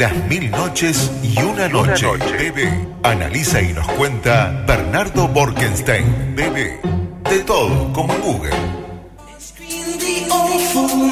Las mil noches y una noche. Bebé. Analiza y nos cuenta Bernardo Borkenstein. Bebé. De todo, como Google. The awful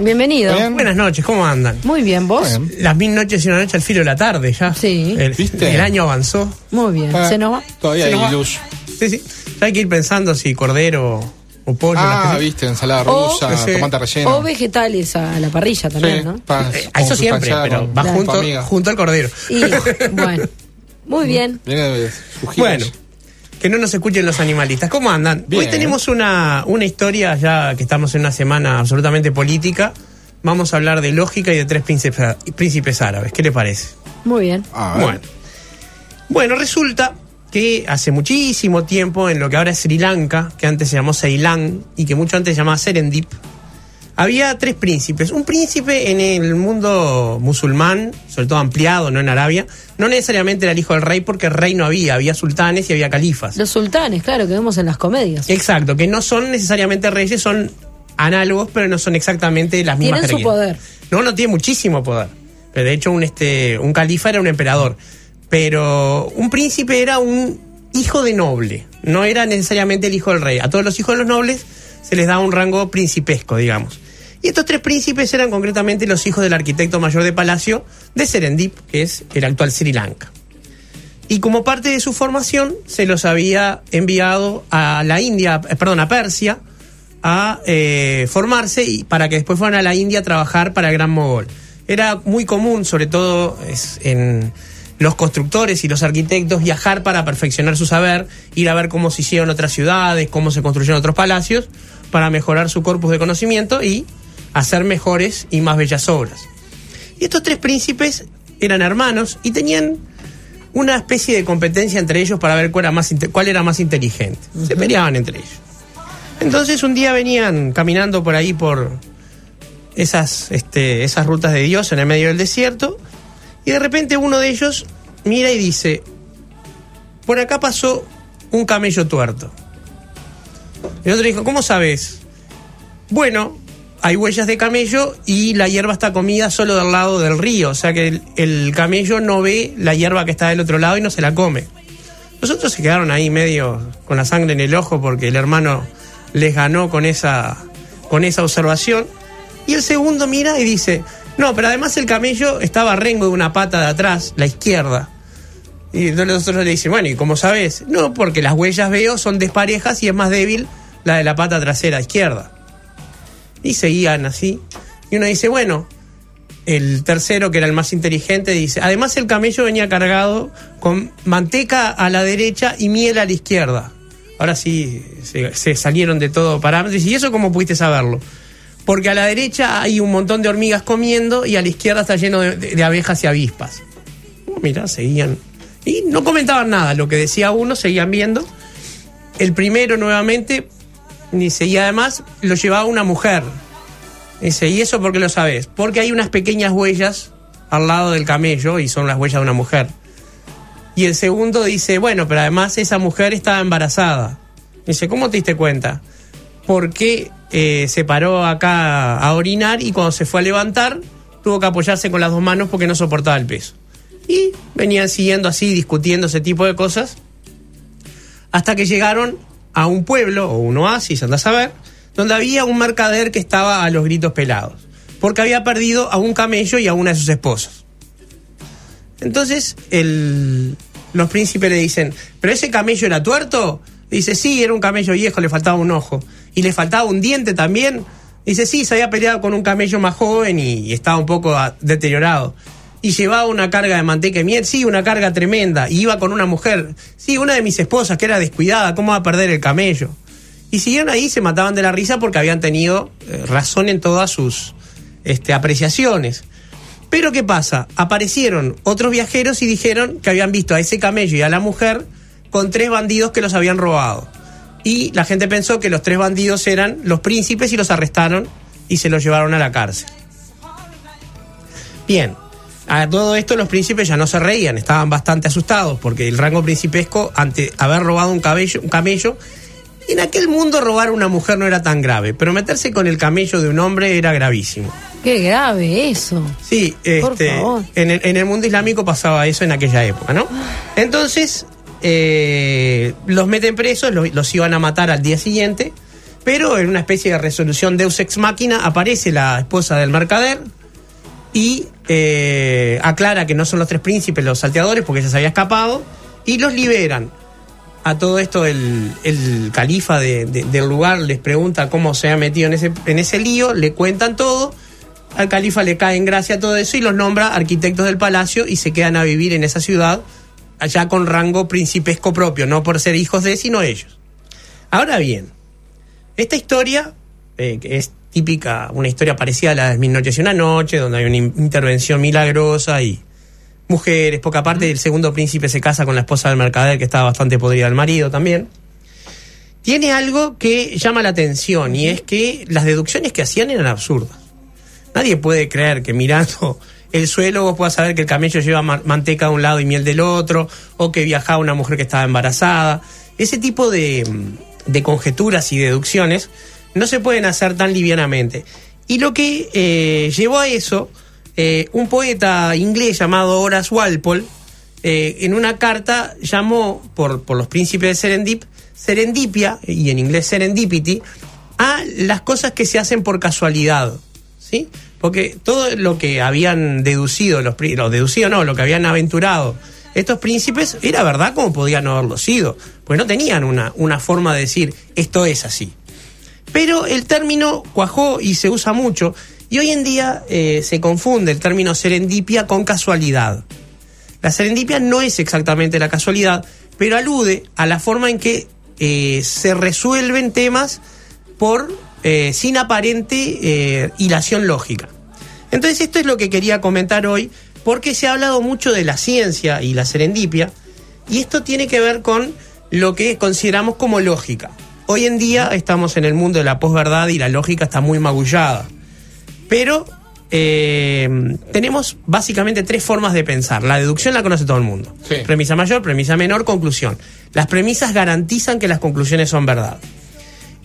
Bienvenido. ¿Bien? Buenas noches, ¿cómo andan? Muy bien, ¿vos? Bien. Las mil noches y una noche al filo de la tarde ya. Sí. El, ¿Viste? el año avanzó. Muy bien. Ah, ¿Se nos va? Todavía hay luz. Sí, sí. Ya hay que ir pensando si cordero o pollo. Ah, viste, ensalada O- rusa, Sí. tomate relleno. O vegetales a la parrilla también, Sí, ¿no? Eh, con eso siempre, pero va junto, junto al cordero. Y bueno. Muy bien. Giros. Bueno, que no nos escuchen los animalistas. ¿Cómo andan? Bien. Hoy tenemos una, una historia, ya que estamos en una semana absolutamente política. Vamos a hablar de lógica y de tres príncipes, príncipes árabes. ¿Qué le parece? Muy bien. Bueno. Bueno, resulta que hace muchísimo tiempo, en lo que ahora es Sri Lanka, que antes se llamó Ceilán y que mucho antes se llamaba Serendip, había tres príncipes. Un príncipe en el mundo musulmán, sobre todo ampliado, no en Arabia, no necesariamente era el hijo del rey, porque rey no había, había sultanes y había califas. Los sultanes, claro, que vemos en las comedias. Exacto, que no son necesariamente reyes, son análogos, pero no son exactamente las mismas Tienen su poder. No, no tiene muchísimo poder. Pero de hecho, un, este, un califa era un emperador. Pero un príncipe era un hijo de noble. No era necesariamente el hijo del rey. A todos los hijos de los nobles se les da un rango principesco, digamos. Y estos tres príncipes eran concretamente los hijos del arquitecto mayor de palacio de Serendip, que es el actual Sri Lanka. Y como parte de su formación, se los había enviado a la India, eh, perdón, a Persia, a eh, formarse y para que después fueran a la India a trabajar para el Gran Mogol. Era muy común, sobre todo en los constructores y los arquitectos, viajar para perfeccionar su saber, ir a ver cómo se hicieron otras ciudades, cómo se construyeron otros palacios, para mejorar su corpus de conocimiento y hacer mejores y más bellas obras. Y estos tres príncipes eran hermanos y tenían una especie de competencia entre ellos para ver cuál era más, cuál era más inteligente. Se peleaban entre ellos. Entonces un día venían caminando por ahí por esas, este, esas rutas de Dios en el medio del desierto y de repente uno de ellos mira y dice, por acá pasó un camello tuerto. El otro dijo, ¿cómo sabes? Bueno, hay huellas de camello y la hierba está comida solo del lado del río, o sea que el, el camello no ve la hierba que está del otro lado y no se la come. Los otros se quedaron ahí medio con la sangre en el ojo porque el hermano les ganó con esa, con esa observación. Y el segundo mira y dice, no, pero además el camello estaba rengo de una pata de atrás, la izquierda. Y entonces los otros le dicen, bueno, ¿y cómo sabes? No, porque las huellas veo son desparejas y es más débil la de la pata trasera izquierda. Y seguían así. Y uno dice, bueno, el tercero, que era el más inteligente, dice, además el camello venía cargado con manteca a la derecha y miel a la izquierda. Ahora sí, se, salieron de todo parámetros. ¿Y eso cómo pudiste saberlo? Porque a la derecha hay un montón de hormigas comiendo y a la izquierda está lleno de abejas y avispas. Oh, Mirá, seguían. Y no comentaban nada, lo que decía uno, seguían viendo. El primero nuevamente, dice, y además lo llevaba una mujer. Dice, ¿y eso por qué lo sabes? Porque hay unas pequeñas huellas al lado del camello y son las huellas de una mujer. Y el segundo dice, bueno, pero además esa mujer estaba embarazada. Dice, ¿cómo te diste cuenta? Porque eh, se paró acá a orinar y cuando se fue a levantar tuvo que apoyarse con las dos manos porque no soportaba el peso. Y venían siguiendo así, discutiendo ese tipo de cosas, hasta que llegaron a un pueblo o un oasis, anda a saber, donde había un mercader que estaba a los gritos pelados, porque había perdido a un camello y a una de sus esposas. Entonces el- los príncipes le dicen, ¿pero ese camello era tuerto? Dice, sí, era un camello viejo, le faltaba un ojo. ¿Y le faltaba un diente también? Dice, sí, se había peleado con un camello más joven y, y estaba un poco deteriorado. Y llevaba una carga de manteca y miel, sí, una carga tremenda. Y iba con una mujer, sí, una de mis esposas que era descuidada, ¿cómo va a perder el camello? Y siguieron ahí, se mataban de la risa porque habían tenido eh, razón en todas sus este, apreciaciones. Pero ¿qué pasa? Aparecieron otros viajeros y dijeron que habían visto a ese camello y a la mujer con tres bandidos que los habían robado. Y la gente pensó que los tres bandidos eran los príncipes y los arrestaron y se los llevaron a la cárcel. Bien, a todo esto los príncipes ya no se reían, estaban bastante asustados porque el rango principesco, ante haber robado un, cabello, un camello, en aquel mundo robar a una mujer no era tan grave, pero meterse con el camello de un hombre era gravísimo. Qué grave eso. Sí, Por este, favor. en, el, en el mundo islámico pasaba eso en aquella época, ¿no? Entonces, eh, los meten presos, los, los iban a matar al día siguiente, pero en una especie de resolución Deus Ex Máquina aparece la esposa del mercader y eh, aclara que no son los tres príncipes los salteadores porque ella se había escapado y los liberan. A todo esto el, el califa de- de- del lugar les pregunta cómo se ha metido en ese, en ese lío, le cuentan todo, al califa le cae en gracia todo eso y los nombra arquitectos del palacio y se quedan a vivir en esa ciudad allá con rango principesco propio, no por ser hijos de, sino ellos. Ahora bien, esta historia, eh, es típica, una historia parecida a la de Mil Noches y una Noche, donde hay una in- intervención milagrosa y mujeres, poca parte, el segundo príncipe se casa con la esposa del mercader que estaba bastante podrida del marido también. Tiene algo que llama la atención y es que las deducciones que hacían eran absurdas. Nadie puede creer que mirando el suelo vos puedas saber que el camello lleva ma- manteca de un lado y miel del otro, o que viajaba una mujer que estaba embarazada. Ese tipo de, de conjeturas y deducciones no se pueden hacer tan livianamente. Y lo que eh, llevó a eso, eh, un poeta inglés llamado Horace Walpole, eh, en una carta llamó por, por los príncipes de Serendip, serendipia, y en inglés serendipity, a las cosas que se hacen por casualidad. ¿Sí? Porque todo lo que habían deducido, los, pri- lo deducido no, lo que habían aventurado estos príncipes era verdad como podían haberlo sido. Pues no tenían una, una forma de decir esto es así. Pero el término cuajó y se usa mucho. Y hoy en día eh, se confunde el término serendipia con casualidad. La serendipia no es exactamente la casualidad, pero alude a la forma en que eh, se resuelven temas por eh, sin aparente hilación lógica. Entonces esto es lo que quería comentar hoy, porque se ha hablado mucho de la ciencia y la serendipia, y esto tiene que ver con lo que consideramos como lógica. Hoy en día estamos en el mundo de la posverdad y la lógica está muy magullada. Pero eh, tenemos básicamente tres formas de pensar. La deducción la conoce todo el mundo. Sí. Premisa mayor, premisa menor, conclusión. Las premisas garantizan que las conclusiones son verdad.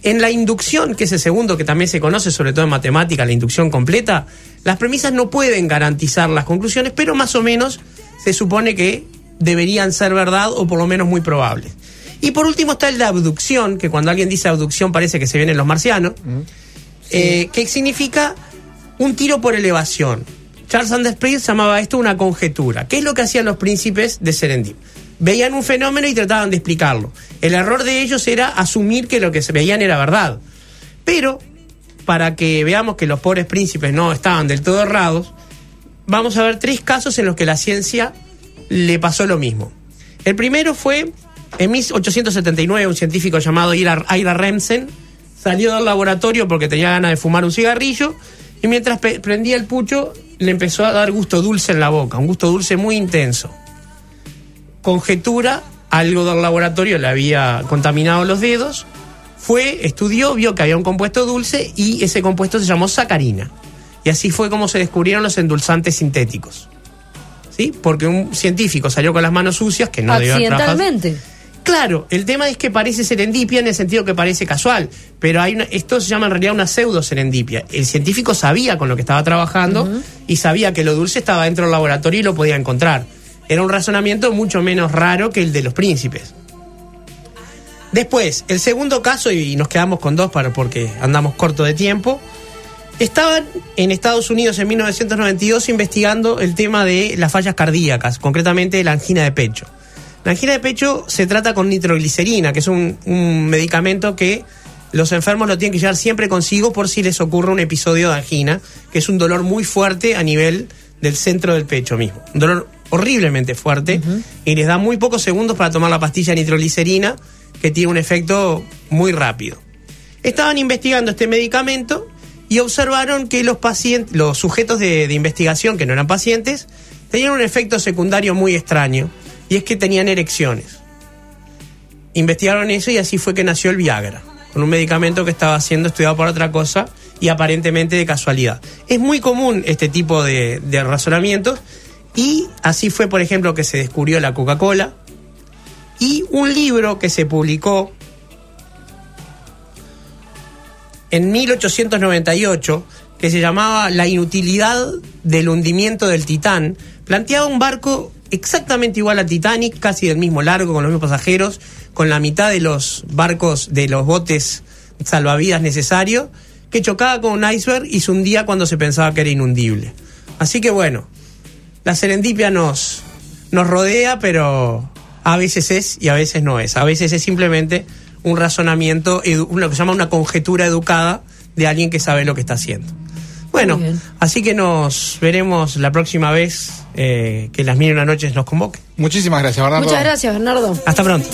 En la inducción, que es el segundo que también se conoce, sobre todo en matemática, la inducción completa, las premisas no pueden garantizar las conclusiones, pero más o menos se supone que deberían ser verdad o por lo menos muy probables. Y por último está el de abducción, que cuando alguien dice abducción parece que se vienen los marcianos, eh, que significa un tiro por elevación. Charles Sanders Peirce llamaba esto una conjetura. ¿Qué es lo que hacían los príncipes de Serendip? Veían un fenómeno y trataban de explicarlo. El error de ellos era asumir que lo que se veían era verdad. Pero, para que veamos que los pobres príncipes no estaban del todo errados, vamos a ver tres casos en los que la ciencia le pasó lo mismo. El primero fue en 1879, un científico llamado Ira, Remsen salió del laboratorio porque tenía ganas de fumar un cigarrillo y mientras prendía el pucho le empezó a dar gusto dulce en la boca, un gusto dulce muy intenso. Conjetura, algo del laboratorio le había contaminado los dedos, fue, estudió, vio que había un compuesto dulce y ese compuesto se llamó sacarina. Y así fue como se descubrieron los endulzantes sintéticos. ¿Sí? Porque un científico salió con las manos sucias, que no debió haber trabajado-. Claro, el tema es que parece serendipia en el sentido que parece casual, pero hay una- esto se llama en realidad una pseudo serendipia. El científico sabía con lo que estaba trabajando y sabía que lo dulce estaba dentro del laboratorio y lo podía encontrar. Era un razonamiento mucho menos raro que el de los príncipes. Después, el segundo caso, y nos quedamos con dos para, porque andamos corto de tiempo, estaban en Estados Unidos en 1992 investigando el tema de las fallas cardíacas, concretamente la angina de pecho. La angina de pecho se trata con nitroglicerina, que es un, un medicamento que los enfermos lo tienen que llevar siempre consigo por si les ocurre un episodio de angina, que es un dolor muy fuerte a nivel del centro del pecho mismo. Un dolor horriblemente fuerte y les da muy pocos segundos para tomar la pastilla de nitroglicerina, que tiene un efecto muy rápido. Estaban investigando este medicamento y observaron que los pacientes, los sujetos de, de investigación que no eran pacientes, tenían un efecto secundario muy extraño, y es que tenían erecciones. Investigaron eso y así fue que nació el Viagra, con un medicamento que estaba siendo estudiado por otra cosa y aparentemente de casualidad. Es muy común este tipo de, de razonamientos y así fue, por ejemplo, que se descubrió la Coca-Cola y un libro que se publicó en 1898 que se llamaba La inutilidad del hundimiento del Titán, planteaba un barco exactamente igual al Titanic, casi del mismo largo, con los mismos pasajeros, con la mitad de los barcos, de los botes salvavidas necesarios, que chocaba con un iceberg y se hundía cuando se pensaba que era inundible. Así que bueno, la serendipia nos, nos rodea, pero a veces es y a veces no es. A veces es simplemente un razonamiento, lo que se llama una conjetura educada de alguien que sabe lo que está haciendo. Bueno, así que nos veremos la próxima vez eh, que las mil una noches nos convoquen. Muchísimas gracias, Bernardo. Muchas gracias, Bernardo. Hasta pronto.